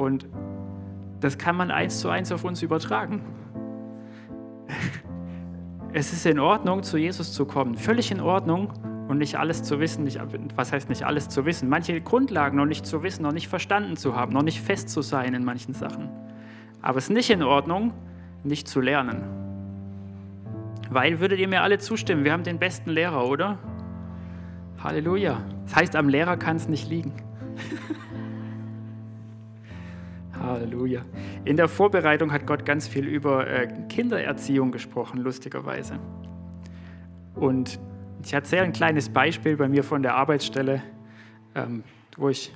Und das kann man eins zu eins auf uns übertragen. Es ist in Ordnung, zu Jesus zu kommen. Völlig in Ordnung und nicht alles zu wissen. Nicht, was heißt nicht alles zu wissen? Manche Grundlagen noch nicht zu wissen, noch nicht verstanden zu haben, noch nicht fest zu sein in manchen Sachen. Aber es ist nicht in Ordnung, nicht zu lernen. Weil würdet ihr mir alle zustimmen, wir haben den besten Lehrer, oder? Halleluja. Das heißt, am Lehrer kann es nicht liegen. Halleluja. In der Vorbereitung hat Gott ganz viel über äh, Kindererziehung gesprochen, lustigerweise. Und ich erzähle ein kleines Beispiel bei mir von der Arbeitsstelle, ähm, wo ich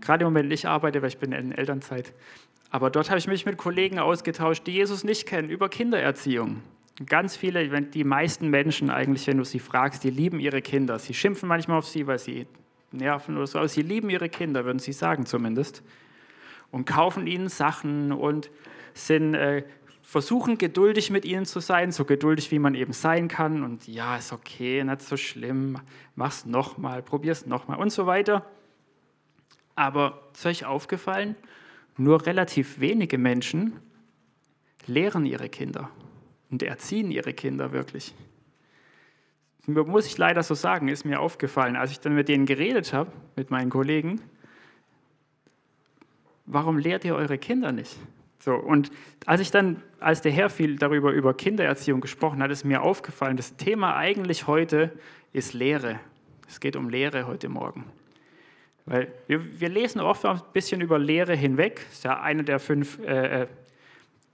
gerade im Moment nicht arbeite, weil ich bin in Elternzeit. Aber dort habe ich mich mit Kollegen ausgetauscht, die Jesus nicht kennen, über Kindererziehung. Ganz viele, die meisten Menschen eigentlich, wenn du sie fragst, die lieben ihre Kinder. Sie schimpfen manchmal auf sie, weil sie nerven oder so, aber sie lieben ihre Kinder, würden sie sagen zumindest und kaufen ihnen Sachen und sind, äh, versuchen geduldig mit ihnen zu sein, so geduldig wie man eben sein kann. Und ja, ist okay, nicht so schlimm, mach's nochmal, probier's nochmal und so weiter. Aber ist euch aufgefallen, nur relativ wenige Menschen lehren ihre Kinder und erziehen ihre Kinder wirklich. Muss ich leider so sagen, ist mir aufgefallen, als ich dann mit denen geredet habe, mit meinen Kollegen, warum lehrt ihr eure Kinder nicht? So, und als ich dann, als der Herr viel darüber über Kindererziehung gesprochen hat, ist mir aufgefallen, das Thema eigentlich heute ist Lehre. Es geht um Lehre heute Morgen. Weil wir, wir lesen oft ein bisschen über Lehre hinweg. Das ist ja einer der fünf äh, äh,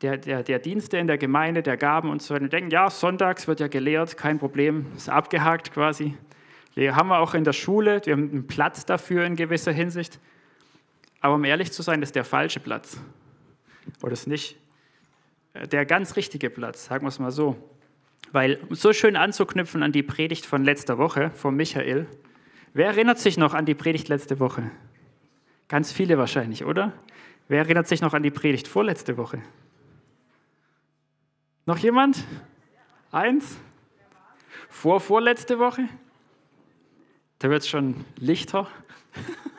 der, der, der, Dienste in der Gemeinde, der Gaben und so weiter. Wir denken, ja, sonntags wird ja gelehrt, kein Problem, ist abgehakt quasi. Lehre haben wir auch in der Schule, wir haben einen Platz dafür in gewisser Hinsicht. Aber um ehrlich zu sein, das ist der falsche Platz. Oder ist nicht äh, der ganz richtige Platz, sagen wir es mal so. Weil, um so schön anzuknüpfen an die Predigt von letzter Woche, von Michael. Wer erinnert sich noch an die Predigt letzte Woche? Ganz viele wahrscheinlich, oder? Wer erinnert sich noch an die Predigt vorletzte Woche? Noch jemand? Eins? Vor vorletzte Woche? Da wird es schon lichter.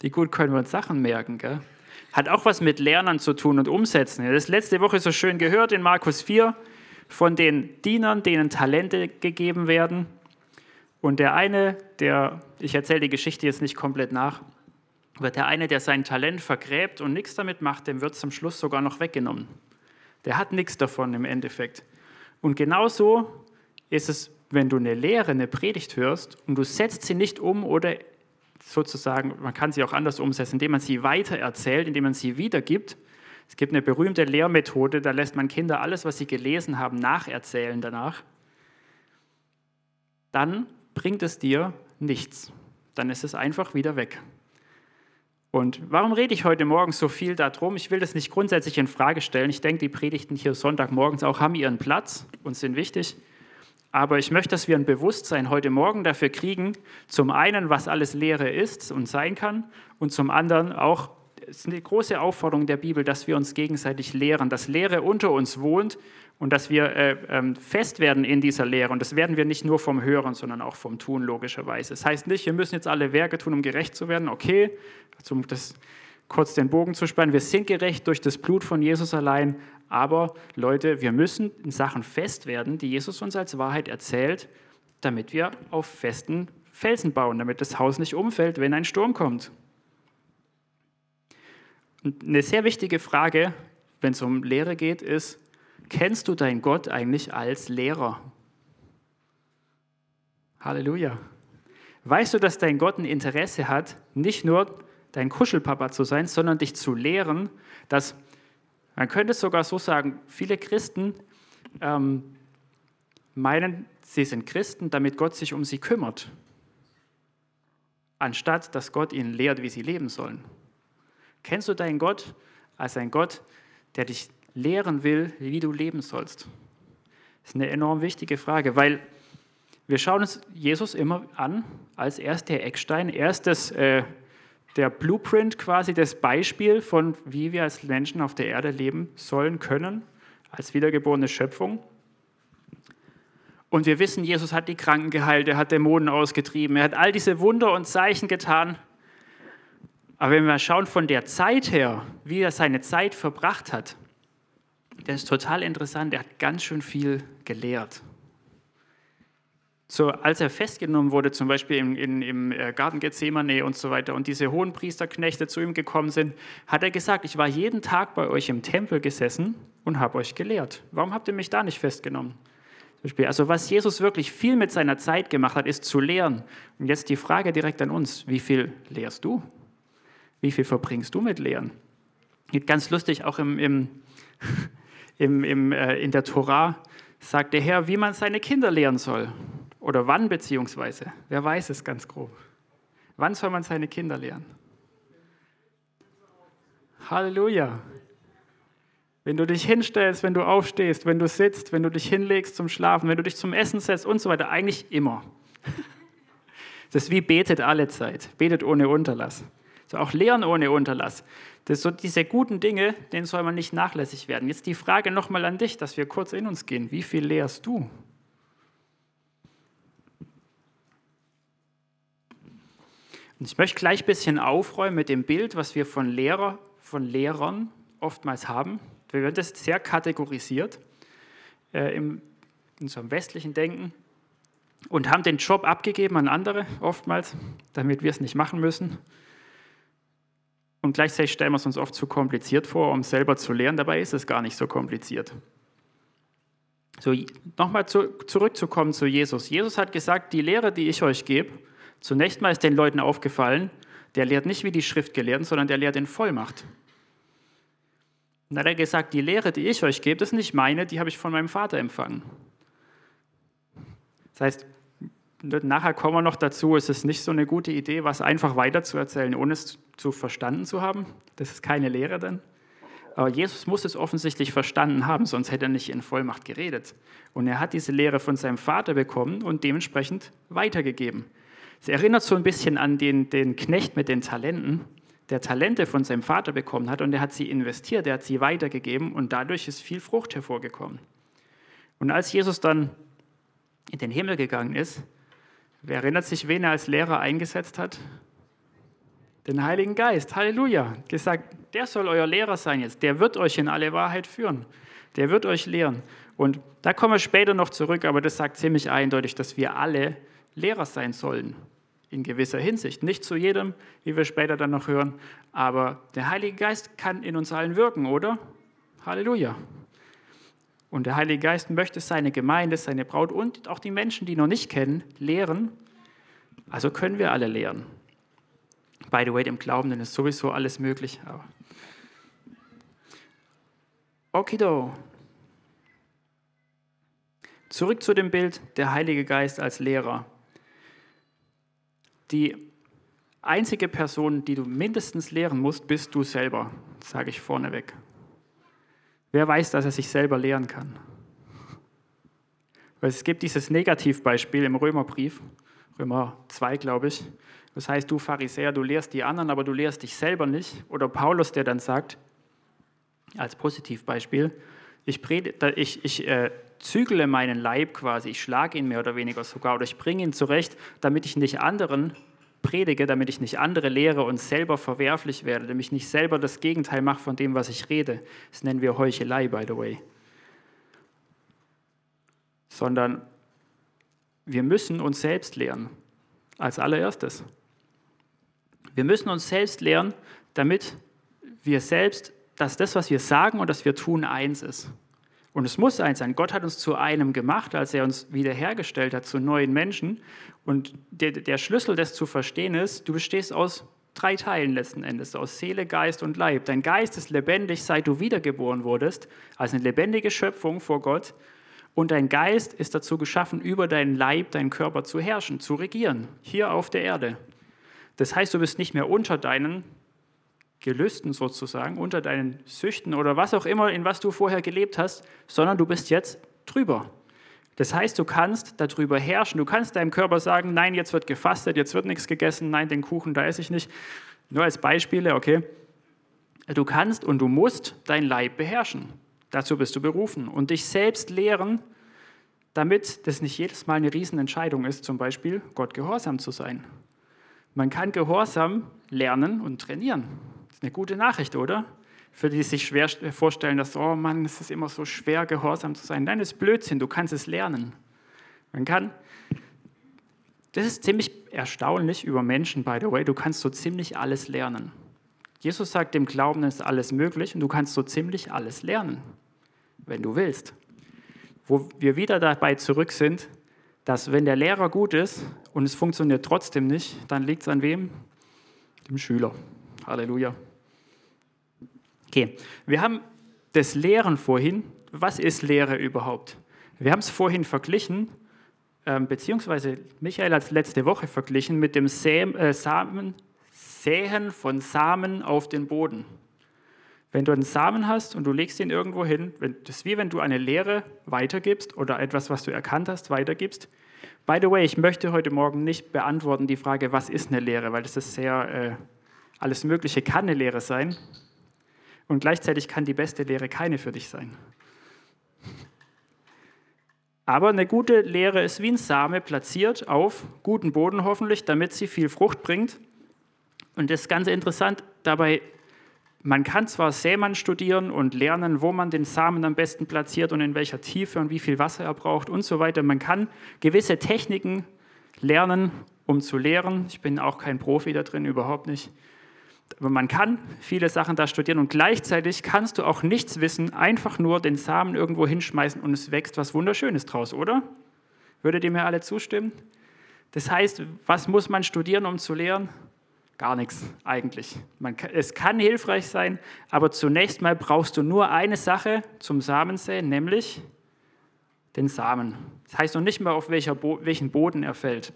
Wie gut können wir uns Sachen merken, gell? Hat auch was mit Lernen zu tun und Umsetzen. Das letzte Woche so schön gehört in Markus 4 von den Dienern, denen Talente gegeben werden. Und der eine, der, ich erzähle die Geschichte jetzt nicht komplett nach, aber der eine, der sein Talent vergräbt und nichts damit macht, dem wird zum Schluss sogar noch weggenommen. Der hat nichts davon im Endeffekt. Und genauso ist es, wenn du eine Lehre, eine Predigt hörst und du setzt sie nicht um oder sozusagen, man kann sie auch anders umsetzen, indem man sie weitererzählt, indem man sie wiedergibt. Es gibt eine berühmte Lehrmethode, da lässt man Kinder alles, was sie gelesen haben, nacherzählen danach. Dann bringt es dir nichts. Dann ist es einfach wieder weg. Und warum rede ich heute Morgen so viel darum? Ich will das nicht grundsätzlich in Frage stellen. Ich denke, die Predigten hier Sonntagmorgens auch haben ihren Platz und sind wichtig. Aber ich möchte, dass wir ein Bewusstsein heute Morgen dafür kriegen, zum einen, was alles Lehre ist und sein kann, und zum anderen auch, es ist eine große Aufforderung der Bibel, dass wir uns gegenseitig lehren, dass Lehre unter uns wohnt und dass wir äh, äh, fest werden in dieser Lehre. Und das werden wir nicht nur vom Hören, sondern auch vom Tun, logischerweise. Das heißt nicht, wir müssen jetzt alle Werke tun, um gerecht zu werden. Okay, das kurz den Bogen zu spannen, wir sind gerecht durch das Blut von Jesus allein, aber Leute, wir müssen in Sachen fest werden, die Jesus uns als Wahrheit erzählt, damit wir auf festen Felsen bauen, damit das Haus nicht umfällt, wenn ein Sturm kommt. Eine sehr wichtige Frage, wenn es um Lehre geht, ist, kennst du deinen Gott eigentlich als Lehrer? Halleluja. Weißt du, dass dein Gott ein Interesse hat, nicht nur dein Kuschelpapa zu sein, sondern dich zu lehren, dass man könnte sogar so sagen, viele Christen ähm, meinen, sie sind Christen, damit Gott sich um sie kümmert, anstatt dass Gott ihnen lehrt, wie sie leben sollen. Kennst du deinen Gott als ein Gott, der dich lehren will, wie du leben sollst? Das ist eine enorm wichtige Frage, weil wir schauen uns Jesus immer an als erst der Eckstein, erst das äh, der Blueprint quasi, das Beispiel von, wie wir als Menschen auf der Erde leben sollen können, als wiedergeborene Schöpfung. Und wir wissen, Jesus hat die Kranken geheilt, er hat Dämonen ausgetrieben, er hat all diese Wunder und Zeichen getan. Aber wenn wir schauen von der Zeit her, wie er seine Zeit verbracht hat, das ist total interessant. Er hat ganz schön viel gelehrt. So, als er festgenommen wurde, zum Beispiel im, in, im äh, Garten Gethsemane und so weiter, und diese hohen Priesterknechte zu ihm gekommen sind, hat er gesagt, ich war jeden Tag bei euch im Tempel gesessen und habe euch gelehrt. Warum habt ihr mich da nicht festgenommen? Also was Jesus wirklich viel mit seiner Zeit gemacht hat, ist zu lehren. Und jetzt die Frage direkt an uns, wie viel lehrst du? Wie viel verbringst du mit Lehren? Ganz lustig, auch im, im, im, im äh, in der Tora sagt der Herr, wie man seine Kinder lehren soll. Oder wann beziehungsweise? Wer weiß es ganz grob? Wann soll man seine Kinder lehren? Halleluja. Wenn du dich hinstellst, wenn du aufstehst, wenn du sitzt, wenn du dich hinlegst zum Schlafen, wenn du dich zum Essen setzt und so weiter, eigentlich immer. Das ist wie betet alle Zeit, betet ohne Unterlass. So auch lehren ohne Unterlass. Das so diese guten Dinge, denen soll man nicht nachlässig werden. Jetzt die Frage nochmal an dich, dass wir kurz in uns gehen. Wie viel lehrst du? Und ich möchte gleich ein bisschen aufräumen mit dem Bild, was wir von Lehrer, von Lehrern oftmals haben. Wir werden das sehr kategorisiert äh, in unserem westlichen Denken und haben den Job abgegeben an andere oftmals, damit wir es nicht machen müssen. Und gleichzeitig stellen wir es uns oft zu kompliziert vor, um selber zu lernen. Dabei ist es gar nicht so kompliziert. So, nochmal zu, zurückzukommen zu Jesus. Jesus hat gesagt, die Lehre, die ich euch gebe, Zunächst mal ist den Leuten aufgefallen, der lehrt nicht wie die Schriftgelehrten, sondern der lehrt in Vollmacht. Und dann hat er gesagt, die Lehre, die ich euch gebe, das ist nicht meine, die habe ich von meinem Vater empfangen. Das heißt, nachher kommen wir noch dazu, es ist nicht so eine gute Idee, was einfach weiterzuerzählen, ohne es zu verstanden zu haben. Das ist keine Lehre dann. Aber Jesus muss es offensichtlich verstanden haben, sonst hätte er nicht in Vollmacht geredet. Und er hat diese Lehre von seinem Vater bekommen und dementsprechend weitergegeben. Es erinnert so ein bisschen an den, den Knecht mit den Talenten, der Talente von seinem Vater bekommen hat und er hat sie investiert, er hat sie weitergegeben und dadurch ist viel Frucht hervorgekommen. Und als Jesus dann in den Himmel gegangen ist, wer erinnert sich, wen er als Lehrer eingesetzt hat? Den Heiligen Geist. Halleluja. Gesagt, der soll euer Lehrer sein jetzt. Der wird euch in alle Wahrheit führen. Der wird euch lehren. Und da kommen wir später noch zurück, aber das sagt ziemlich eindeutig, dass wir alle Lehrer sein sollen, in gewisser Hinsicht. Nicht zu jedem, wie wir später dann noch hören, aber der Heilige Geist kann in uns allen wirken, oder? Halleluja. Und der Heilige Geist möchte seine Gemeinde, seine Braut und auch die Menschen, die noch nicht kennen, lehren. Also können wir alle lehren. By the way, im Glauben ist sowieso alles möglich. Okido. Zurück zu dem Bild, der Heilige Geist als Lehrer. Die einzige Person, die du mindestens lehren musst, bist du selber, sage ich vorneweg. Wer weiß, dass er sich selber lehren kann? Weil es gibt dieses Negativbeispiel im Römerbrief, Römer 2, glaube ich. Das heißt, du Pharisäer, du lehrst die anderen, aber du lehrst dich selber nicht. Oder Paulus, der dann sagt, als Positivbeispiel, ich, predige, ich, ich äh, zügle meinen Leib quasi, ich schlage ihn mehr oder weniger sogar oder ich bringe ihn zurecht, damit ich nicht anderen predige, damit ich nicht andere lehre und selber verwerflich werde, damit ich nicht selber das Gegenteil mache von dem, was ich rede. Das nennen wir Heuchelei, by the way. Sondern wir müssen uns selbst lehren, als allererstes. Wir müssen uns selbst lehren, damit wir selbst, dass das, was wir sagen und das wir tun, eins ist. Und es muss eins sein. Gott hat uns zu einem gemacht, als er uns wiederhergestellt hat, zu neuen Menschen. Und der, der Schlüssel, das zu verstehen ist, du bestehst aus drei Teilen letzten Endes, aus Seele, Geist und Leib. Dein Geist ist lebendig, seit du wiedergeboren wurdest, als eine lebendige Schöpfung vor Gott. Und dein Geist ist dazu geschaffen, über deinen Leib, deinen Körper zu herrschen, zu regieren, hier auf der Erde. Das heißt, du bist nicht mehr unter deinen Gelüsten sozusagen, unter deinen Süchten oder was auch immer, in was du vorher gelebt hast, sondern du bist jetzt drüber. Das heißt, du kannst darüber herrschen. Du kannst deinem Körper sagen, nein, jetzt wird gefastet, jetzt wird nichts gegessen, nein, den Kuchen, da esse ich nicht. Nur als Beispiele, okay. Du kannst und du musst dein Leib beherrschen. Dazu bist du berufen. Und dich selbst lehren, damit das nicht jedes Mal eine Riesenentscheidung ist, zum Beispiel Gott gehorsam zu sein. Man kann Gehorsam lernen und trainieren. Ist eine gute Nachricht, oder? Für die, die sich schwer vorstellen, dass, oh Mann, es ist immer so schwer, gehorsam zu sein. Nein, das ist Blödsinn, du kannst es lernen. Man kann, das ist ziemlich erstaunlich über Menschen, by the way, du kannst so ziemlich alles lernen. Jesus sagt, dem Glauben ist alles möglich und du kannst so ziemlich alles lernen, wenn du willst. Wo wir wieder dabei zurück sind, dass wenn der Lehrer gut ist und es funktioniert trotzdem nicht, dann liegt es an wem? Dem Schüler. Halleluja. Okay, wir haben das Lehren vorhin. Was ist Lehre überhaupt? Wir haben es vorhin verglichen, ähm, beziehungsweise Michael hat es letzte Woche verglichen mit dem äh, Samen, Säen von Samen auf den Boden. Wenn du einen Samen hast und du legst ihn irgendwo hin, das ist wie wenn du eine Lehre weitergibst oder etwas, was du erkannt hast, weitergibst. By the way, ich möchte heute Morgen nicht beantworten die Frage, was ist eine Lehre, weil das ist sehr, äh, alles Mögliche kann eine Lehre sein und gleichzeitig kann die beste Lehre keine für dich sein. Aber eine gute Lehre ist wie ein Same platziert auf guten Boden hoffentlich, damit sie viel Frucht bringt. Und das ist ganz interessant, dabei man kann zwar Sämann studieren und lernen, wo man den Samen am besten platziert und in welcher Tiefe und wie viel Wasser er braucht und so weiter. Man kann gewisse Techniken lernen, um zu lehren. Ich bin auch kein Profi da drin, überhaupt nicht. Aber man kann viele Sachen da studieren und gleichzeitig kannst du auch nichts wissen, einfach nur den Samen irgendwo hinschmeißen und es wächst was Wunderschönes draus, oder? Würdet ihr mir alle zustimmen? Das heißt, was muss man studieren, um zu lehren? Gar nichts eigentlich. Man, es kann hilfreich sein, aber zunächst mal brauchst du nur eine Sache zum Samensäen, nämlich den Samen. Das heißt noch nicht mal, auf welcher Bo welchen Boden er fällt.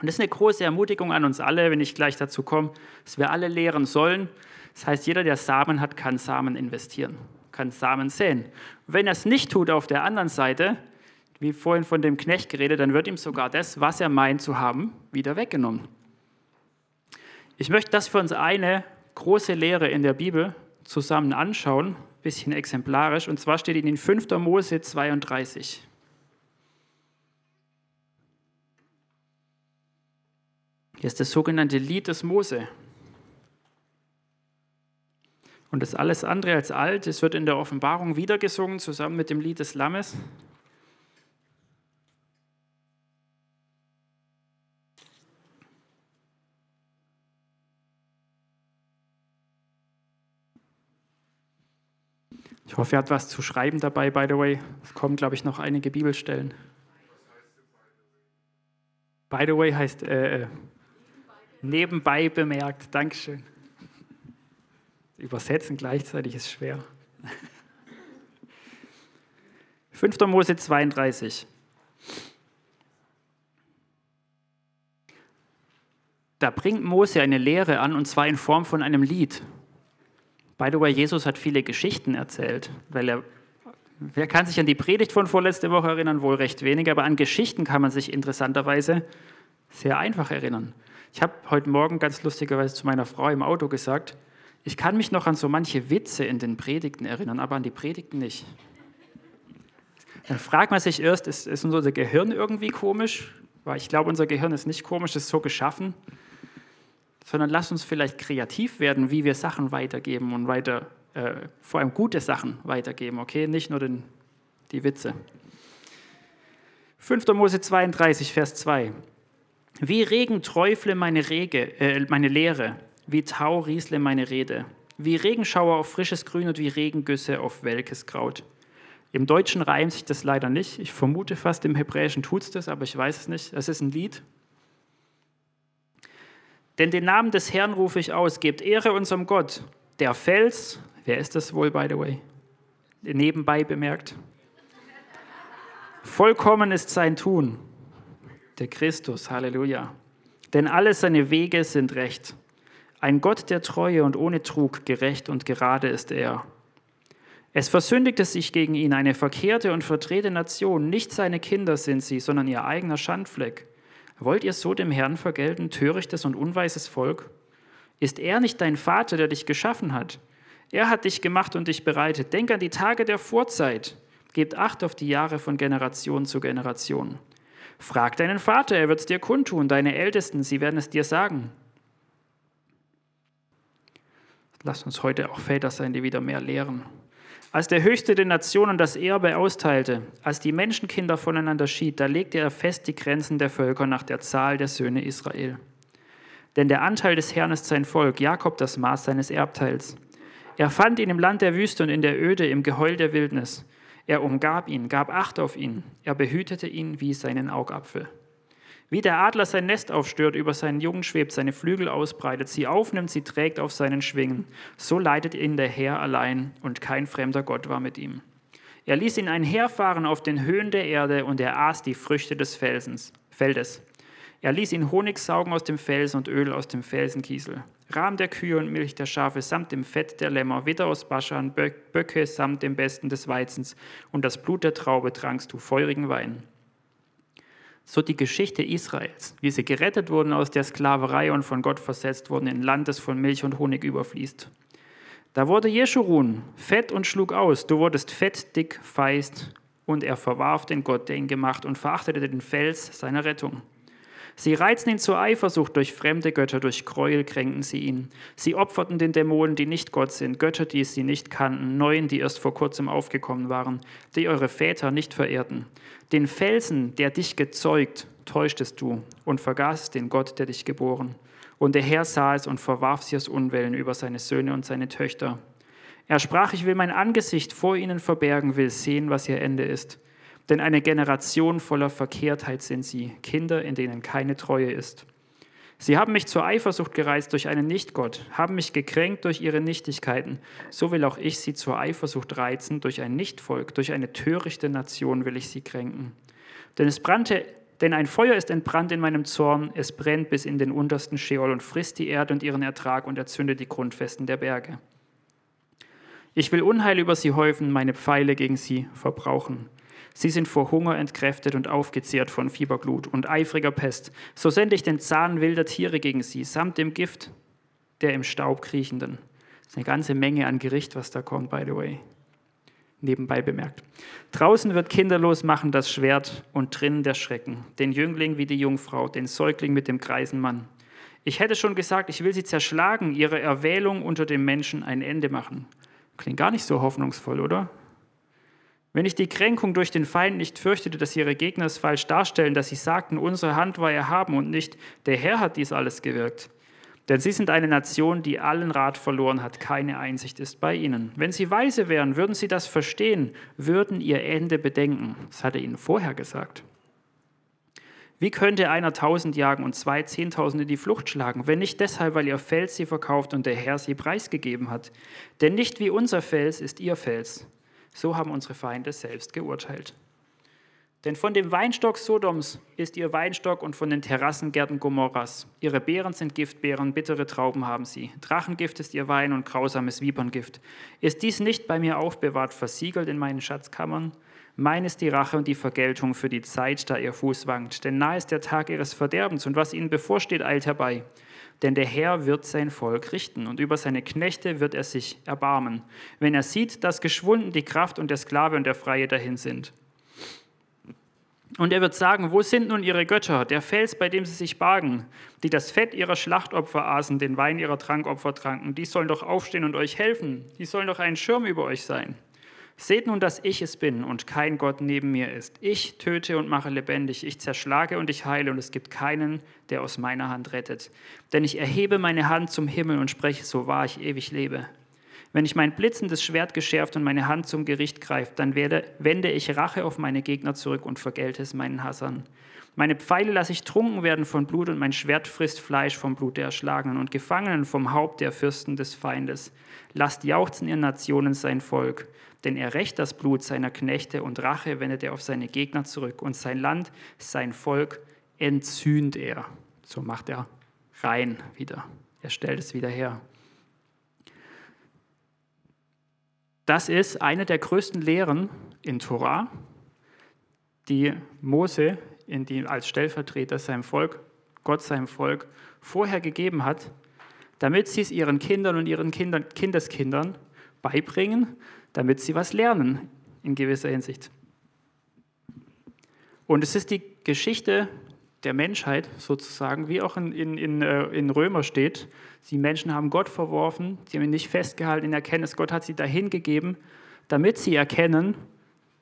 Und das ist eine große Ermutigung an uns alle, wenn ich gleich dazu komme, dass wir alle lehren sollen. Das heißt, jeder, der Samen hat, kann Samen investieren, kann Samen säen. Wenn er es nicht tut auf der anderen Seite, wie vorhin von dem Knecht geredet, dann wird ihm sogar das, was er meint zu haben, wieder weggenommen. Ich möchte das für uns eine große Lehre in der Bibel zusammen anschauen, ein bisschen exemplarisch, und zwar steht in 5. Mose 32. Hier ist das sogenannte Lied des Mose. Und das alles andere als alt, es wird in der Offenbarung wieder gesungen, zusammen mit dem Lied des Lammes. Ich hoffe, er hat was zu schreiben dabei, by the way. Es kommen, glaube ich, noch einige Bibelstellen. By the way heißt äh, äh nebenbei bemerkt. Dankeschön. Übersetzen gleichzeitig ist schwer. 5. Mose 32. Da bringt Mose eine Lehre an, und zwar in Form von einem Lied. By the way, Jesus hat viele Geschichten erzählt, weil er, wer kann sich an die Predigt von vorletzte Woche erinnern? Wohl recht wenig, aber an Geschichten kann man sich interessanterweise sehr einfach erinnern. Ich habe heute Morgen ganz lustigerweise zu meiner Frau im Auto gesagt, ich kann mich noch an so manche Witze in den Predigten erinnern, aber an die Predigten nicht. Dann fragt man sich erst, ist, ist unser Gehirn irgendwie komisch? Weil ich glaube, unser Gehirn ist nicht komisch, ist so geschaffen sondern lass uns vielleicht kreativ werden, wie wir Sachen weitergeben und weiter, äh, vor allem gute Sachen weitergeben, okay? Nicht nur den, die Witze. 5. Mose 32, Vers 2. Wie Regen träufle meine, Rege, äh, meine Lehre, wie Tau riesle meine Rede, wie Regenschauer auf frisches Grün und wie Regengüsse auf welkes Kraut. Im Deutschen reimt sich das leider nicht. Ich vermute fast, im Hebräischen tut es das, aber ich weiß es nicht. Es ist ein Lied, denn den Namen des Herrn rufe ich aus, gebt Ehre unserem Gott. Der Fels, wer ist das wohl, by the way? Nebenbei bemerkt. Vollkommen ist sein Tun, der Christus, Halleluja. Denn alle seine Wege sind recht. Ein Gott der Treue und ohne Trug, gerecht und gerade ist er. Es versündigte sich gegen ihn eine verkehrte und verdrehte Nation. Nicht seine Kinder sind sie, sondern ihr eigener Schandfleck. Wollt ihr so dem Herrn vergelten, törichtes und unweises Volk? Ist er nicht dein Vater, der dich geschaffen hat? Er hat dich gemacht und dich bereitet. Denk an die Tage der Vorzeit. Gebt Acht auf die Jahre von Generation zu Generation. Frag deinen Vater, er wird es dir kundtun, deine Ältesten, sie werden es dir sagen. Lass uns heute auch Väter sein, die wieder mehr lehren. Als der Höchste den Nationen das Erbe austeilte, als die Menschenkinder voneinander schied, da legte er fest die Grenzen der Völker nach der Zahl der Söhne Israel. Denn der Anteil des Herrn ist sein Volk, Jakob das Maß seines Erbteils. Er fand ihn im Land der Wüste und in der Öde, im Geheul der Wildnis. Er umgab ihn, gab Acht auf ihn. Er behütete ihn wie seinen Augapfel. Wie der Adler sein Nest aufstört, über seinen Jungen schwebt, seine Flügel ausbreitet, sie aufnimmt, sie trägt auf seinen Schwingen. So leitet ihn der Herr allein und kein fremder Gott war mit ihm. Er ließ ihn einherfahren auf den Höhen der Erde und er aß die Früchte des Felsens, Feldes. Er ließ ihn Honig saugen aus dem Felsen und Öl aus dem Felsenkiesel. Rahm der Kühe und Milch der Schafe samt dem Fett der Lämmer, Witter aus Baschan, Böcke samt dem Besten des Weizens und das Blut der Traube trankst du feurigen Wein. So die Geschichte Israels, wie sie gerettet wurden aus der Sklaverei und von Gott versetzt wurden in ein Land, das von Milch und Honig überfließt. Da wurde Jeschurun fett und schlug aus. Du wurdest fett, dick, feist. Und er verwarf den Gott, der ihn gemacht, und verachtete den Fels seiner Rettung. Sie reizten ihn zur Eifersucht durch fremde Götter, durch Gräuel kränken sie ihn. Sie opferten den Dämonen, die nicht Gott sind, Götter, die sie nicht kannten, Neuen, die erst vor kurzem aufgekommen waren, die eure Väter nicht verehrten. Den Felsen, der dich gezeugt, täuschtest du und vergaßest den Gott, der dich geboren. Und der Herr sah es und verwarf sie aus Unwillen über seine Söhne und seine Töchter. Er sprach, ich will mein Angesicht vor ihnen verbergen, will sehen, was ihr Ende ist. Denn eine Generation voller Verkehrtheit sind sie, Kinder, in denen keine Treue ist. Sie haben mich zur Eifersucht gereizt durch einen Nichtgott, haben mich gekränkt durch ihre Nichtigkeiten. So will auch ich sie zur Eifersucht reizen durch ein Nichtvolk, durch eine törichte Nation will ich sie kränken. Denn es brannte, denn ein Feuer ist entbrannt in meinem Zorn, es brennt bis in den untersten Scheol und frisst die Erde und ihren Ertrag und erzündet die Grundfesten der Berge. Ich will Unheil über sie häufen, meine Pfeile gegen sie verbrauchen. Sie sind vor Hunger entkräftet und aufgezehrt von Fieberglut und eifriger Pest. So sende ich den Zahn wilder Tiere gegen sie, samt dem Gift der im Staub kriechenden. Das ist eine ganze Menge an Gericht, was da kommt, by the way. Nebenbei bemerkt. Draußen wird kinderlos machen das Schwert und drinnen der Schrecken, den Jüngling wie die Jungfrau, den Säugling mit dem greisen Mann. Ich hätte schon gesagt, ich will sie zerschlagen, ihre Erwählung unter den Menschen ein Ende machen. Klingt gar nicht so hoffnungsvoll, oder? Wenn ich die Kränkung durch den Feind nicht fürchtete, dass ihre Gegner es falsch darstellen, dass sie sagten, unsere Hand war erhaben und nicht, der Herr hat dies alles gewirkt. Denn sie sind eine Nation, die allen Rat verloren hat, keine Einsicht ist bei ihnen. Wenn sie weise wären, würden sie das verstehen, würden ihr Ende bedenken. Das hat er ihnen vorher gesagt. Wie könnte einer tausend jagen und zwei Zehntausende die Flucht schlagen, wenn nicht deshalb, weil ihr Fels sie verkauft und der Herr sie preisgegeben hat? Denn nicht wie unser Fels ist ihr Fels. So haben unsere Feinde selbst geurteilt. Denn von dem Weinstock Sodoms ist ihr Weinstock und von den Terrassengärten Gomorras. Ihre Beeren sind Giftbeeren, bittere Trauben haben sie. Drachengift ist ihr Wein und grausames Viperngift. Ist dies nicht bei mir aufbewahrt, versiegelt in meinen Schatzkammern? Mein ist die Rache und die Vergeltung für die Zeit, da ihr Fuß wankt. Denn nahe ist der Tag ihres Verderbens und was ihnen bevorsteht, eilt herbei. Denn der Herr wird sein Volk richten und über seine Knechte wird er sich erbarmen, wenn er sieht, dass geschwunden die Kraft und der Sklave und der Freie dahin sind. Und er wird sagen, wo sind nun ihre Götter, der Fels, bei dem sie sich bargen, die das Fett ihrer Schlachtopfer aßen, den Wein ihrer Trankopfer tranken, die sollen doch aufstehen und euch helfen, die sollen doch ein Schirm über euch sein. Seht nun, dass ich es bin und kein Gott neben mir ist. Ich töte und mache lebendig, ich zerschlage und ich heile und es gibt keinen, der aus meiner Hand rettet. Denn ich erhebe meine Hand zum Himmel und spreche, so wahr ich ewig lebe. Wenn ich mein blitzendes Schwert geschärft und meine Hand zum Gericht greift, dann werde, wende ich Rache auf meine Gegner zurück und vergelte es meinen Hassern. Meine Pfeile lasse ich trunken werden von Blut und mein Schwert frisst Fleisch vom Blut der Erschlagenen und Gefangenen vom Haupt der Fürsten des Feindes. Lasst jauchzen ihr Nationen sein Volk denn er rächt das Blut seiner Knechte und Rache wendet er auf seine Gegner zurück und sein Land, sein Volk entzünd er. So macht er rein wieder. Er stellt es wieder her. Das ist eine der größten Lehren in Torah, die Mose in die, als Stellvertreter seinem Volk, Gott seinem Volk, vorher gegeben hat, damit sie es ihren Kindern und ihren Kindern, Kindeskindern beibringen, damit sie was lernen in gewisser Hinsicht. Und es ist die Geschichte der Menschheit sozusagen, wie auch in, in, in, äh, in Römer steht. Die Menschen haben Gott verworfen, sie haben ihn nicht festgehalten in Erkenntnis. Gott hat sie dahin gegeben, damit sie erkennen,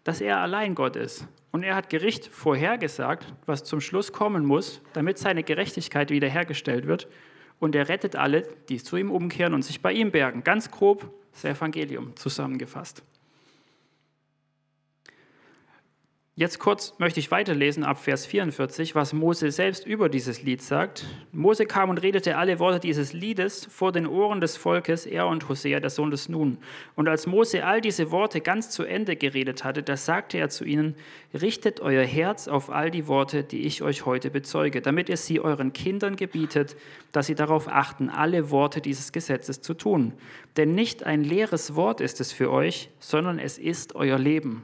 dass er allein Gott ist. Und er hat Gericht vorhergesagt, was zum Schluss kommen muss, damit seine Gerechtigkeit wiederhergestellt wird. Und er rettet alle, die zu ihm umkehren und sich bei ihm bergen. Ganz grob das Evangelium zusammengefasst. Jetzt kurz möchte ich weiterlesen ab Vers 44, was Mose selbst über dieses Lied sagt. Mose kam und redete alle Worte dieses Liedes vor den Ohren des Volkes, er und Hosea, der Sohn des Nun. Und als Mose all diese Worte ganz zu Ende geredet hatte, da sagte er zu ihnen, richtet euer Herz auf all die Worte, die ich euch heute bezeuge, damit ihr sie euren Kindern gebietet, dass sie darauf achten, alle Worte dieses Gesetzes zu tun. Denn nicht ein leeres Wort ist es für euch, sondern es ist euer Leben.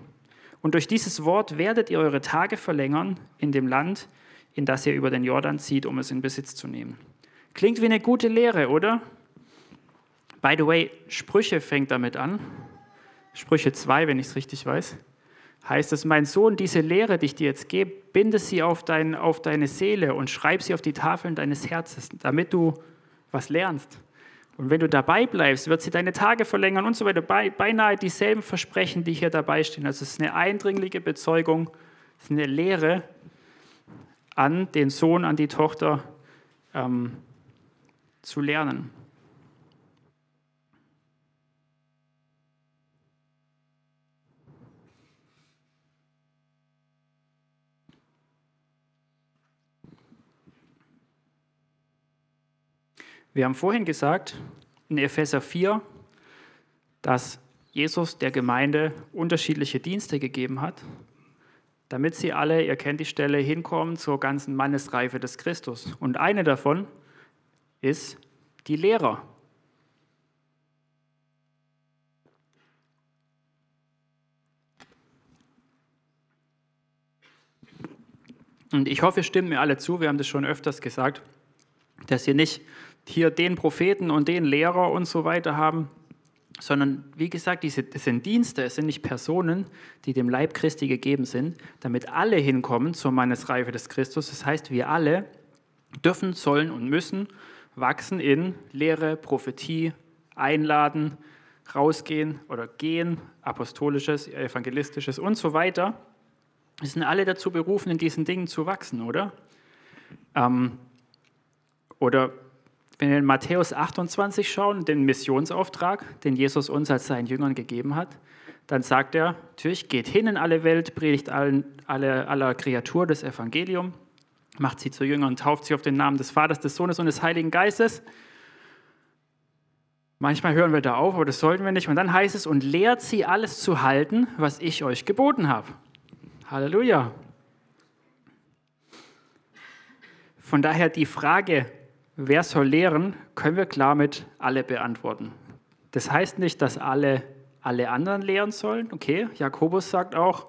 Und durch dieses Wort werdet ihr eure Tage verlängern in dem Land, in das ihr über den Jordan zieht, um es in Besitz zu nehmen. Klingt wie eine gute Lehre, oder? By the way, Sprüche fängt damit an. Sprüche 2, wenn ich es richtig weiß. Heißt es, mein Sohn, diese Lehre, die ich dir jetzt gebe, binde sie auf, dein, auf deine Seele und schreib sie auf die Tafeln deines Herzens, damit du was lernst. Und wenn du dabei bleibst, wird sie deine Tage verlängern und so weiter. Beinahe dieselben Versprechen, die hier dabei stehen. Also es ist eine eindringliche Bezeugung, es ist eine Lehre an den Sohn, an die Tochter ähm, zu lernen. Wir haben vorhin gesagt, in Epheser 4, dass Jesus der Gemeinde unterschiedliche Dienste gegeben hat, damit sie alle, ihr kennt die Stelle, hinkommen zur ganzen Mannesreife des Christus. Und eine davon ist die Lehrer. Und ich hoffe, ihr stimmt mir alle zu, wir haben das schon öfters gesagt, dass ihr nicht hier den Propheten und den Lehrer und so weiter haben, sondern wie gesagt, diese, das sind Dienste, es sind nicht Personen, die dem Leib Christi gegeben sind, damit alle hinkommen zur Mannesreife des Christus. Das heißt, wir alle dürfen, sollen und müssen wachsen in Lehre, Prophetie, einladen, rausgehen oder gehen, apostolisches, evangelistisches und so weiter. Wir sind alle dazu berufen, in diesen Dingen zu wachsen, oder? Ähm, oder wenn wir in Matthäus 28 schauen, den Missionsauftrag, den Jesus uns als seinen Jüngern gegeben hat, dann sagt er, natürlich, geht hin in alle Welt, predigt allen, alle, aller Kreatur das Evangelium, macht sie zu Jüngern, tauft sie auf den Namen des Vaters, des Sohnes und des Heiligen Geistes. Manchmal hören wir da auf, aber das sollten wir nicht. Und dann heißt es, und lehrt sie alles zu halten, was ich euch geboten habe. Halleluja. Von daher die Frage, wer soll lehren, können wir klar mit alle beantworten. Das heißt nicht, dass alle alle anderen lehren sollen. Okay, Jakobus sagt auch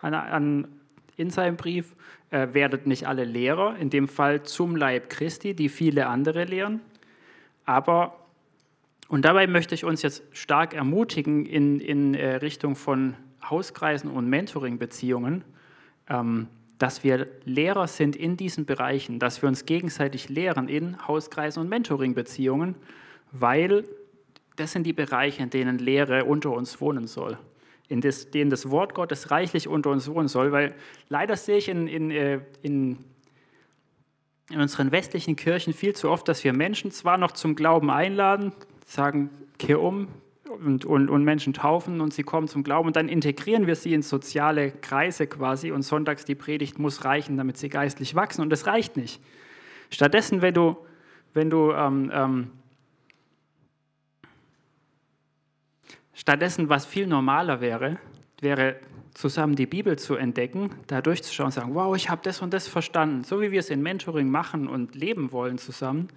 an, an, in seinem Brief, äh, werdet nicht alle Lehrer, in dem Fall zum Leib Christi, die viele andere lehren. Aber, und dabei möchte ich uns jetzt stark ermutigen in, in äh, Richtung von Hauskreisen und Mentoring-Beziehungen, ähm, dass wir Lehrer sind in diesen Bereichen, dass wir uns gegenseitig lehren in Hauskreisen und Mentoring-Beziehungen, weil das sind die Bereiche, in denen Lehre unter uns wohnen soll, in des, denen das Wort Gottes reichlich unter uns wohnen soll, weil leider sehe ich in, in, äh, in, in unseren westlichen Kirchen viel zu oft, dass wir Menschen zwar noch zum Glauben einladen, sagen, kehr um, und, und, und Menschen taufen und sie kommen zum Glauben. Und dann integrieren wir sie in soziale Kreise quasi. Und sonntags die Predigt muss reichen, damit sie geistlich wachsen. Und das reicht nicht. Stattdessen, wenn du, wenn du ähm, ähm, stattdessen, was viel normaler wäre, wäre zusammen die Bibel zu entdecken, da durchzuschauen und sagen, wow, ich habe das und das verstanden, so wie wir es in Mentoring machen und leben wollen zusammen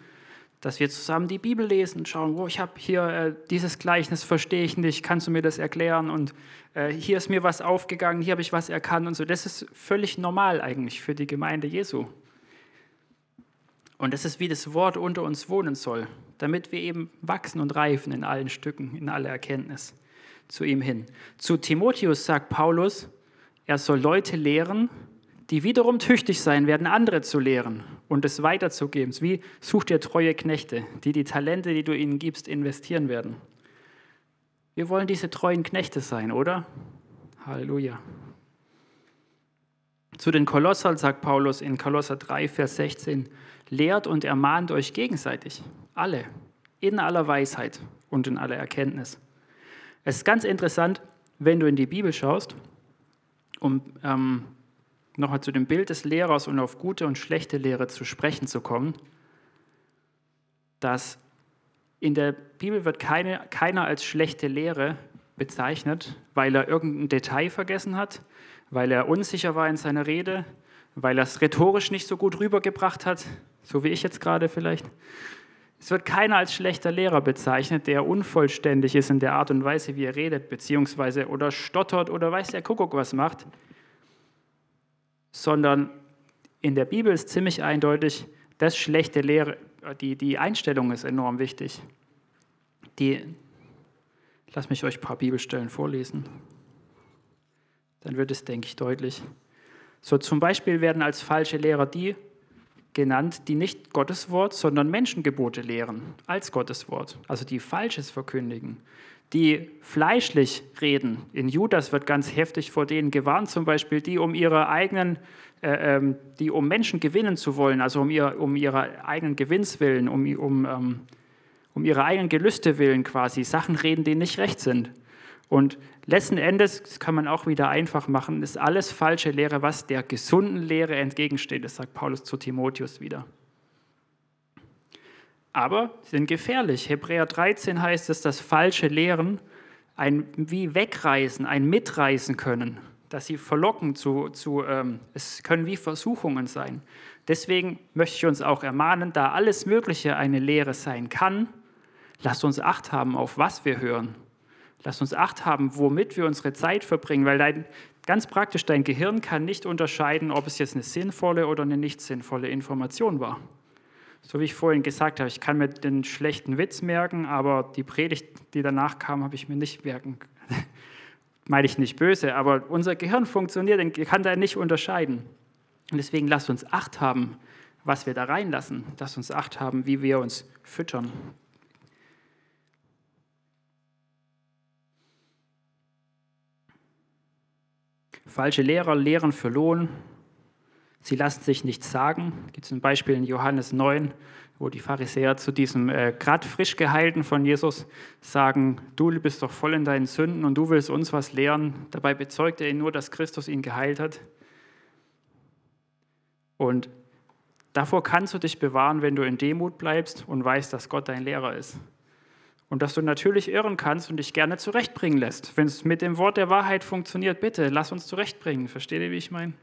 dass wir zusammen die Bibel lesen und schauen, wo ich habe hier äh, dieses Gleichnis verstehe ich nicht, kannst du mir das erklären und äh, hier ist mir was aufgegangen, hier habe ich was erkannt und so. Das ist völlig normal eigentlich für die Gemeinde Jesu. Und das ist wie das Wort unter uns wohnen soll, damit wir eben wachsen und reifen in allen Stücken, in aller Erkenntnis zu ihm hin. Zu Timotheus sagt Paulus, er soll Leute lehren, die wiederum tüchtig sein werden, andere zu lehren und es weiterzugeben. Wie such dir treue Knechte, die die Talente, die du ihnen gibst, investieren werden. Wir wollen diese treuen Knechte sein, oder? Halleluja. Zu den Kolossern sagt Paulus in Kolosser 3, Vers 16, lehrt und ermahnt euch gegenseitig, alle, in aller Weisheit und in aller Erkenntnis. Es ist ganz interessant, wenn du in die Bibel schaust, um ähm, nochmal zu dem Bild des Lehrers und auf gute und schlechte Lehre zu sprechen zu kommen, dass in der Bibel wird keine, keiner als schlechte Lehre bezeichnet, weil er irgendein Detail vergessen hat, weil er unsicher war in seiner Rede, weil er es rhetorisch nicht so gut rübergebracht hat, so wie ich jetzt gerade vielleicht. Es wird keiner als schlechter Lehrer bezeichnet, der unvollständig ist in der Art und Weise, wie er redet, beziehungsweise oder stottert oder weiß der Kuckuck was macht, sondern in der Bibel ist ziemlich eindeutig, dass schlechte Lehre, die, die Einstellung ist enorm wichtig. Die, lass mich euch ein paar Bibelstellen vorlesen. Dann wird es, denke ich, deutlich. So zum Beispiel werden als falsche Lehrer die genannt, die nicht Gottes Wort, sondern Menschengebote lehren als Gottes Wort, also die Falsches verkündigen, die fleischlich reden. In Judas wird ganz heftig vor denen gewarnt, zum Beispiel die um ihre eigenen, äh, ähm, die um Menschen gewinnen zu wollen, also um, ihr, um ihre eigenen Gewinnswillen, um, um, ähm, um ihre eigenen Gelüste willen quasi Sachen reden, die nicht recht sind. Und letzten Endes, das kann man auch wieder einfach machen, ist alles falsche Lehre, was der gesunden Lehre entgegensteht. Das sagt Paulus zu Timotheus wieder. Aber sie sind gefährlich. Hebräer 13 heißt es, dass falsche Lehren ein wie wegreißen, ein mitreißen können, dass sie verlocken zu, zu ähm, es können wie Versuchungen sein. Deswegen möchte ich uns auch ermahnen, da alles Mögliche eine Lehre sein kann, lasst uns Acht haben, auf was wir hören Lass uns Acht haben, womit wir unsere Zeit verbringen, weil dein, ganz praktisch dein Gehirn kann nicht unterscheiden, ob es jetzt eine sinnvolle oder eine nicht sinnvolle Information war. So wie ich vorhin gesagt habe, ich kann mir den schlechten Witz merken, aber die Predigt, die danach kam, habe ich mir nicht merken. Meine ich nicht böse, aber unser Gehirn funktioniert, kann da nicht unterscheiden. Und deswegen lasst uns Acht haben, was wir da reinlassen. Lasst uns Acht haben, wie wir uns füttern. Falsche Lehrer lehren für Lohn. Sie lassen sich nichts sagen. Gibt es ein Beispiel in Johannes 9, wo die Pharisäer zu diesem äh, gerade frisch geheilten von Jesus sagen, du bist doch voll in deinen Sünden und du willst uns was lehren. Dabei bezeugt er ihn nur, dass Christus ihn geheilt hat. Und davor kannst du dich bewahren, wenn du in Demut bleibst und weißt, dass Gott dein Lehrer ist und dass du natürlich irren kannst und dich gerne zurechtbringen lässt. Wenn es mit dem Wort der Wahrheit funktioniert, bitte lass uns zurechtbringen. Versteht ihr, wie ich meine?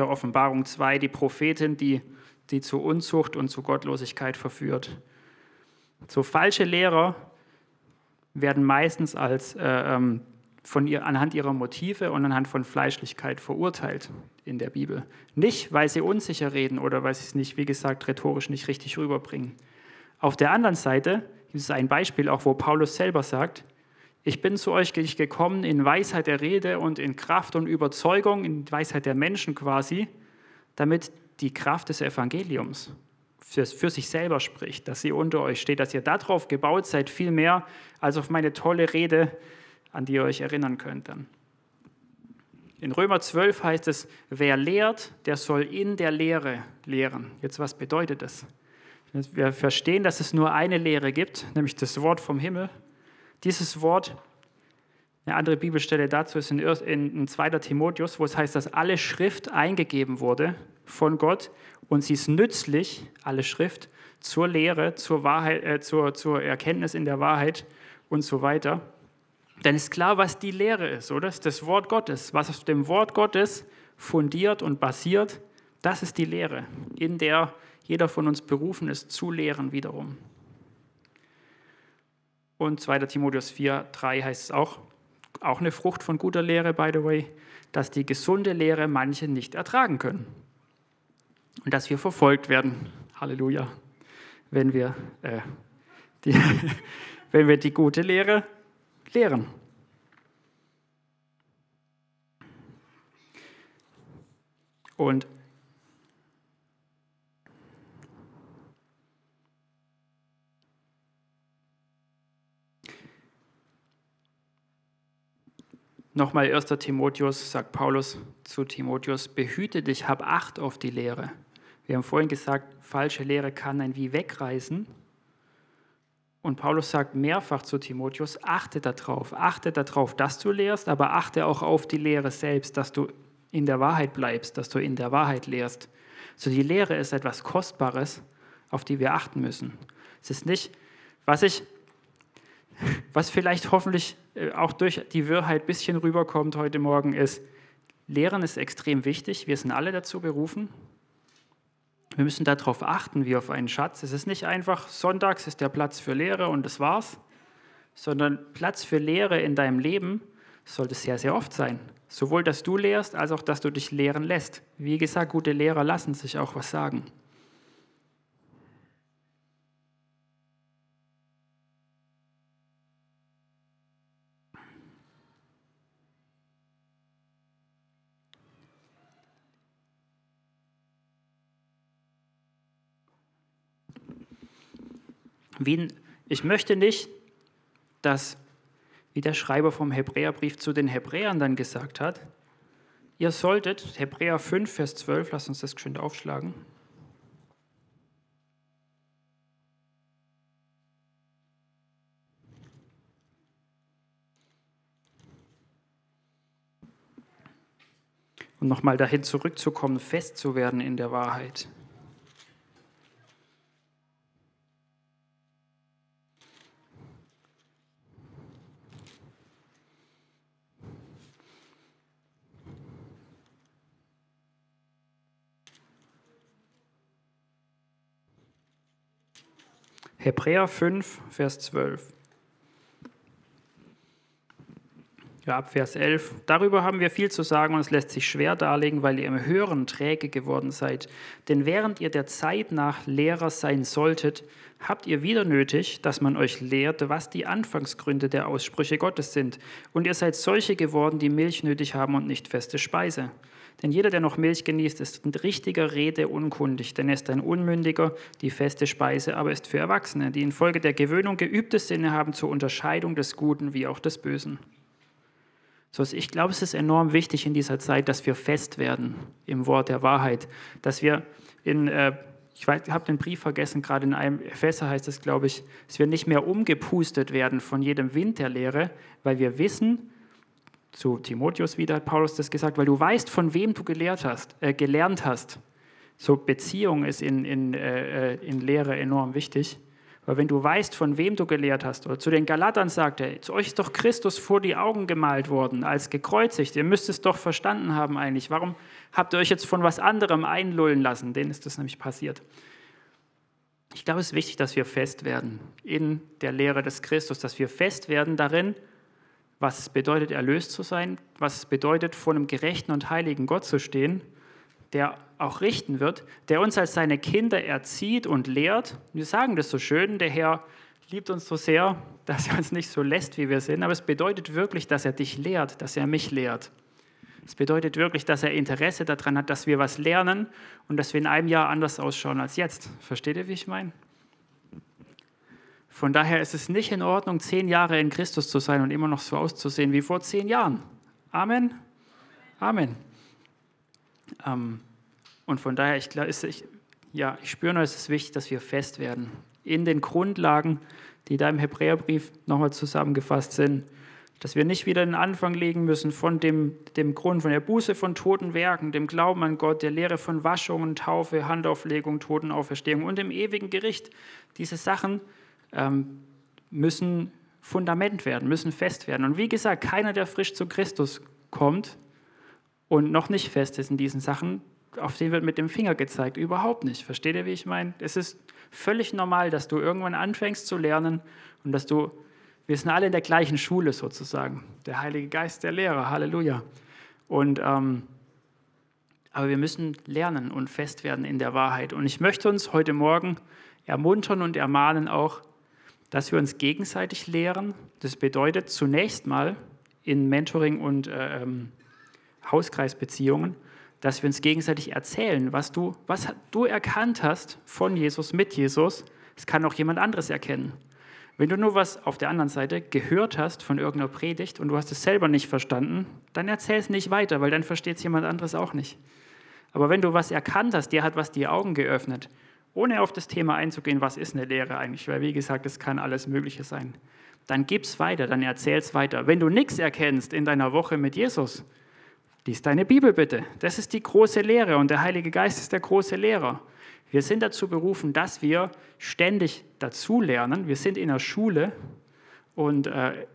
Der Offenbarung 2, die Prophetin, die, die zu Unzucht und zu Gottlosigkeit verführt. So falsche Lehrer werden meistens als äh, ähm, von ihr, anhand ihrer Motive und anhand von Fleischlichkeit verurteilt in der Bibel. Nicht, weil sie unsicher reden oder weil sie es nicht, wie gesagt, rhetorisch nicht richtig rüberbringen. Auf der anderen Seite gibt es ein Beispiel, auch wo Paulus selber sagt, ich bin zu euch gekommen in Weisheit der Rede und in Kraft und Überzeugung, in Weisheit der Menschen quasi, damit die Kraft des Evangeliums für, für sich selber spricht, dass sie unter euch steht, dass ihr darauf gebaut seid, viel mehr als auf meine tolle Rede, an die ihr euch erinnern könnt dann. In Römer 12 heißt es, wer lehrt, der soll in der Lehre lehren. Jetzt, was bedeutet das? Wir verstehen, dass es nur eine Lehre gibt, nämlich das Wort vom Himmel. Dieses Wort, eine andere Bibelstelle dazu ist in, 2. Timotheus, wo es heißt, dass alle Schrift eingegeben wurde von Gott und sie ist nützlich, alle Schrift, zur Lehre, zur, Wahrheit, äh, zur, zur Erkenntnis in der Wahrheit und so weiter. Dann ist klar, was die Lehre ist, oder? Das ist das Wort Gottes. Was auf dem Wort Gottes fundiert und basiert, das ist die Lehre, in der jeder von uns berufen ist, zu lehren wiederum. Und 2. Timotheus 4, 3 heißt es auch, auch eine Frucht von guter Lehre, by the way, dass die gesunde Lehre manche nicht ertragen können. Und dass wir verfolgt werden, Halleluja, wenn wir, äh, die, wenn wir die gute Lehre lehren. Und Nochmal 1. Timotheus, sagt Paulus zu Timotheus, behüte dich, hab Acht auf die Lehre. Wir haben vorhin gesagt, falsche Lehre kann ein wie wegreißen. Und Paulus sagt mehrfach zu Timotheus, achte darauf, achte darauf, dass du lehrst, aber achte auch auf die Lehre selbst, dass du in der Wahrheit bleibst, dass du in der Wahrheit lehrst. So die Lehre ist etwas Kostbares, auf die wir achten müssen. Es ist nicht, was ich, was vielleicht hoffentlich äh, auch durch die Wirrheit ein bisschen rüberkommt heute Morgen, ist, Lehren ist extrem wichtig. Wir sind alle dazu berufen. Wir müssen darauf achten, wie auf einen Schatz. Es ist nicht einfach, sonntags ist der Platz für Lehre und das war's, sondern Platz für Lehre in deinem Leben sollte sehr, sehr oft sein. Sowohl, dass du lehrst, als auch, dass du dich lehren lässt. Wie gesagt, gute Lehrer lassen sich auch was sagen. Wie, ich möchte nicht, dass, wie der Schreiber vom Hebräerbrief zu den Hebräern dann gesagt hat, ihr solltet, Hebräer 5, Vers 12, lasst uns das schön aufschlagen. Und nochmal dahin zurückzukommen, fest zu werden in der Wahrheit. Hebräer 5, Vers 12. Ja, ab Vers 11. Darüber haben wir viel zu sagen und es lässt sich schwer darlegen, weil ihr im Hören träge geworden seid. Denn während ihr der Zeit nach Lehrer sein solltet, habt ihr wieder nötig, dass man euch lehrt, was die Anfangsgründe der Aussprüche Gottes sind. Und ihr seid solche geworden, die Milch nötig haben und nicht feste Speise. Denn jeder, der noch Milch genießt, ist in richtiger Rede unkundig, denn er ist ein Unmündiger, die feste Speise aber ist für Erwachsene, die infolge der Gewöhnung geübte Sinne haben zur Unterscheidung des Guten wie auch des Bösen. So, ich glaube, es ist enorm wichtig in dieser Zeit, dass wir fest werden im Wort der Wahrheit, dass wir in, äh, ich habe den Brief vergessen, gerade in einem Epheser heißt es, glaube ich, dass wir nicht mehr umgepustet werden von jedem Wind der Lehre, weil wir wissen, zu Timotheus wieder hat Paulus das gesagt, weil du weißt, von wem du gelehrt hast, äh, gelernt hast. So Beziehung ist in, in, äh, in Lehre enorm wichtig. Weil wenn du weißt, von wem du gelehrt hast, oder zu den Galatern sagt er, zu euch ist doch Christus vor die Augen gemalt worden, als gekreuzigt. Ihr müsst es doch verstanden haben eigentlich. Warum habt ihr euch jetzt von was anderem einlullen lassen? Denen ist das nämlich passiert. Ich glaube, es ist wichtig, dass wir fest werden in der Lehre des Christus, dass wir fest werden darin, was es bedeutet, erlöst zu sein, was es bedeutet, vor einem gerechten und heiligen Gott zu stehen, der auch richten wird, der uns als seine Kinder erzieht und lehrt. Wir sagen das so schön, der Herr liebt uns so sehr, dass er uns nicht so lässt, wie wir sind, aber es bedeutet wirklich, dass er dich lehrt, dass er mich lehrt. Es bedeutet wirklich, dass er Interesse daran hat, dass wir was lernen und dass wir in einem Jahr anders ausschauen als jetzt. Versteht ihr, wie ich meine? Von daher ist es nicht in Ordnung, zehn Jahre in Christus zu sein und immer noch so auszusehen wie vor zehn Jahren. Amen. Amen. Ähm, und von daher, ich, ist, ich, ja, ich spüre nur, es ist wichtig, dass wir fest werden in den Grundlagen, die da im Hebräerbrief nochmal zusammengefasst sind. Dass wir nicht wieder den Anfang legen müssen von dem, dem Grund, von der Buße von toten Werken, dem Glauben an Gott, der Lehre von Waschungen, Taufe, Handauflegung, Totenauferstehung und dem ewigen Gericht. Diese Sachen, ähm, müssen Fundament werden, müssen fest werden. Und wie gesagt, keiner, der frisch zu Christus kommt und noch nicht fest ist in diesen Sachen, auf den wird mit dem Finger gezeigt. Überhaupt nicht. Versteht ihr, wie ich meine? Es ist völlig normal, dass du irgendwann anfängst zu lernen und dass du, wir sind alle in der gleichen Schule sozusagen. Der Heilige Geist, der Lehrer, Halleluja. Und, ähm, aber wir müssen lernen und fest werden in der Wahrheit. Und ich möchte uns heute Morgen ermuntern und ermahnen auch, dass wir uns gegenseitig lehren. Das bedeutet zunächst mal in Mentoring und äh, ähm, Hauskreisbeziehungen, dass wir uns gegenseitig erzählen, was du, was du erkannt hast von Jesus, mit Jesus. Das kann auch jemand anderes erkennen. Wenn du nur was auf der anderen Seite gehört hast von irgendeiner Predigt und du hast es selber nicht verstanden, dann erzähl es nicht weiter, weil dann versteht es jemand anderes auch nicht. Aber wenn du was erkannt hast, der hat was die Augen geöffnet, ohne auf das Thema einzugehen, was ist eine Lehre eigentlich, weil wie gesagt, es kann alles Mögliche sein, dann gib's weiter, dann erzähl's weiter. Wenn du nichts erkennst in deiner Woche mit Jesus, lies deine Bibel bitte. Das ist die große Lehre und der Heilige Geist ist der große Lehrer. Wir sind dazu berufen, dass wir ständig dazulernen. Wir sind in der Schule und äh,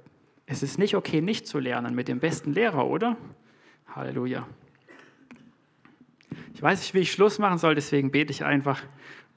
es ist nicht okay, nicht zu lernen mit dem besten Lehrer, oder? Halleluja. Ich weiß nicht, wie ich Schluss machen soll, deswegen bete ich einfach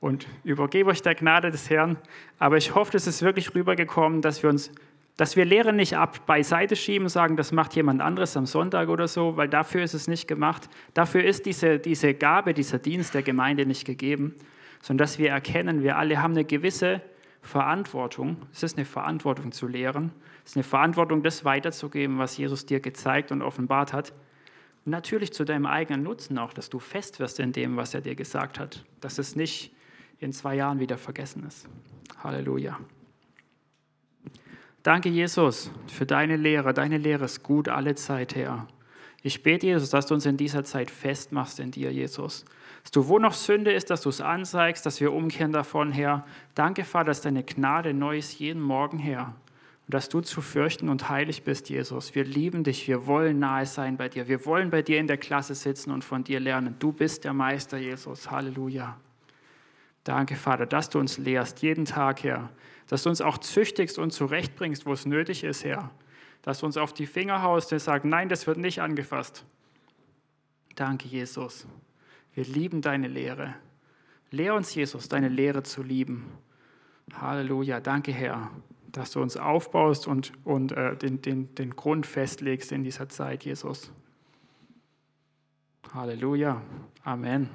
und übergebe euch der Gnade des Herrn. Aber ich hoffe, es ist wirklich rübergekommen, dass wir uns dass wir Lehre nicht ab beiseite schieben und sagen, das macht jemand anderes am Sonntag oder so, weil dafür ist es nicht gemacht. Dafür ist diese, diese Gabe, dieser Dienst der Gemeinde nicht gegeben, sondern dass wir erkennen, wir alle haben eine gewisse Verantwortung. Es ist eine Verantwortung zu lehren. Es ist eine Verantwortung, das weiterzugeben, was Jesus dir gezeigt und offenbart hat. Natürlich zu deinem eigenen Nutzen auch, dass du fest wirst in dem, was er dir gesagt hat. Dass es nicht in zwei Jahren wieder vergessen ist. Halleluja. Danke, Jesus, für deine Lehre. Deine Lehre ist gut alle Zeit, Herr. Ich bete, Jesus, dass du uns in dieser Zeit festmachst in dir, Jesus. Dass du, wo noch Sünde ist, dass du es anzeigst, dass wir umkehren davon, Herr. Danke, Vater, dass deine Gnade neu ist jeden Morgen, Herr. Und dass du zu fürchten und heilig bist, Jesus. Wir lieben dich, wir wollen nahe sein bei dir. Wir wollen bei dir in der Klasse sitzen und von dir lernen. Du bist der Meister, Jesus. Halleluja. Danke, Vater, dass du uns lehrst, jeden Tag, Herr dass du uns auch züchtigst und zurechtbringst, wo es nötig ist, Herr. Dass du uns auf die Finger haust und sagst, nein, das wird nicht angefasst. Danke, Jesus. Wir lieben deine Lehre. Lehr uns, Jesus, deine Lehre zu lieben. Halleluja. Danke, Herr, dass du uns aufbaust und, und äh, den, den, den Grund festlegst in dieser Zeit, Jesus. Halleluja. Amen.